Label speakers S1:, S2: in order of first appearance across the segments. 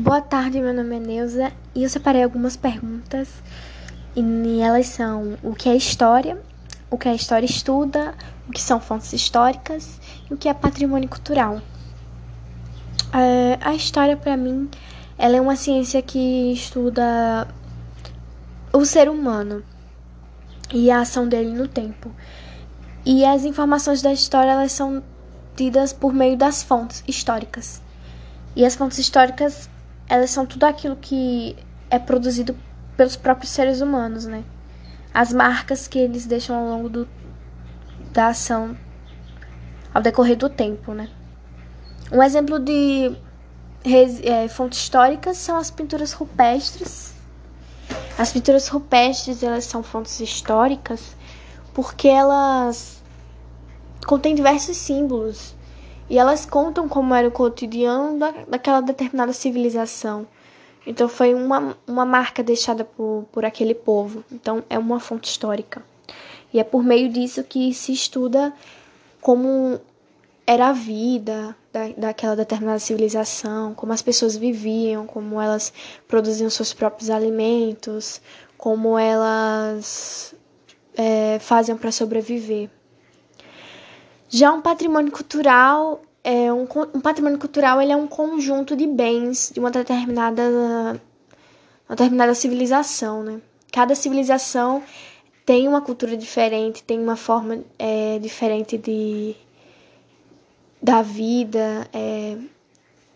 S1: Boa tarde, meu nome é Neuza e eu separei algumas perguntas e elas são o que é história, o que a história estuda, o que são fontes históricas e o que é patrimônio cultural. É, a história, para mim, ela é uma ciência que estuda o ser humano e a ação dele no tempo. E as informações da história elas são tidas por meio das fontes históricas. E as fontes históricas elas são tudo aquilo que é produzido pelos próprios seres humanos, né? As marcas que eles deixam ao longo do, da ação ao decorrer do tempo, né? Um exemplo de é, fontes históricas são as pinturas rupestres. As pinturas rupestres, elas são fontes históricas porque elas contêm diversos símbolos e elas contam como era o cotidiano da, daquela determinada civilização. Então foi uma, uma marca deixada por, por aquele povo. Então é uma fonte histórica. E é por meio disso que se estuda como era a vida da, daquela determinada civilização, como as pessoas viviam, como elas produziam seus próprios alimentos, como elas é, faziam para sobreviver. Já um patrimônio cultural é um, um patrimônio cultural ele é um conjunto de bens de uma determinada uma determinada civilização, né? Cada civilização tem uma cultura diferente, tem uma forma é, diferente de da vida é,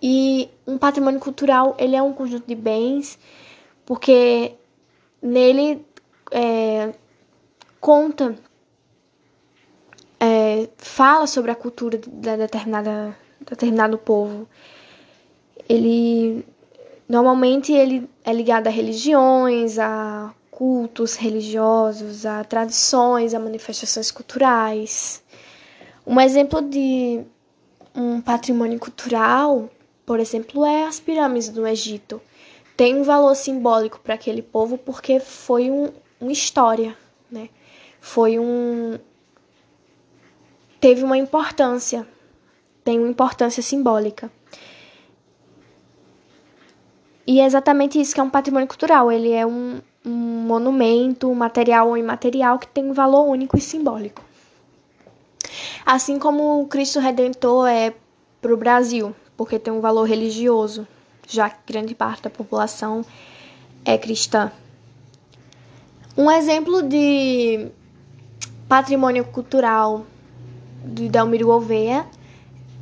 S1: e um patrimônio cultural ele é um conjunto de bens porque nele é, conta é, fala sobre a cultura da determinada determinado povo. Ele normalmente ele é ligado a religiões, a cultos religiosos, a tradições, a manifestações culturais. Um exemplo de um patrimônio cultural, por exemplo, é as pirâmides do Egito. Tem um valor simbólico para aquele povo porque foi um, uma história, né? Foi um, teve uma importância, tem uma importância simbólica. E é exatamente isso que é um patrimônio cultural. Ele é um, um monumento, material ou imaterial, que tem um valor único e simbólico. Assim como o Cristo Redentor é para o Brasil, porque tem um valor religioso, já que grande parte da população é cristã. Um exemplo de patrimônio cultural de Delmiro Gouveia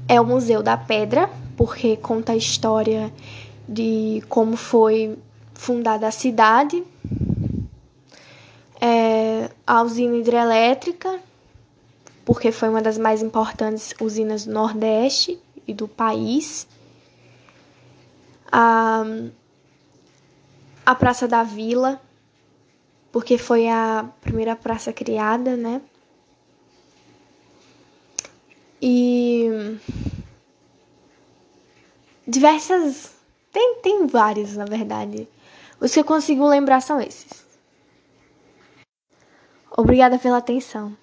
S1: é o Museu da Pedra, porque conta a história de como foi fundada a cidade, é, a usina hidrelétrica, porque foi uma das mais importantes usinas do Nordeste e do país, a, a Praça da Vila, porque foi a primeira praça criada, né? E diversas. Tem, tem vários, na verdade. Os que eu consigo lembrar são esses. Obrigada pela atenção.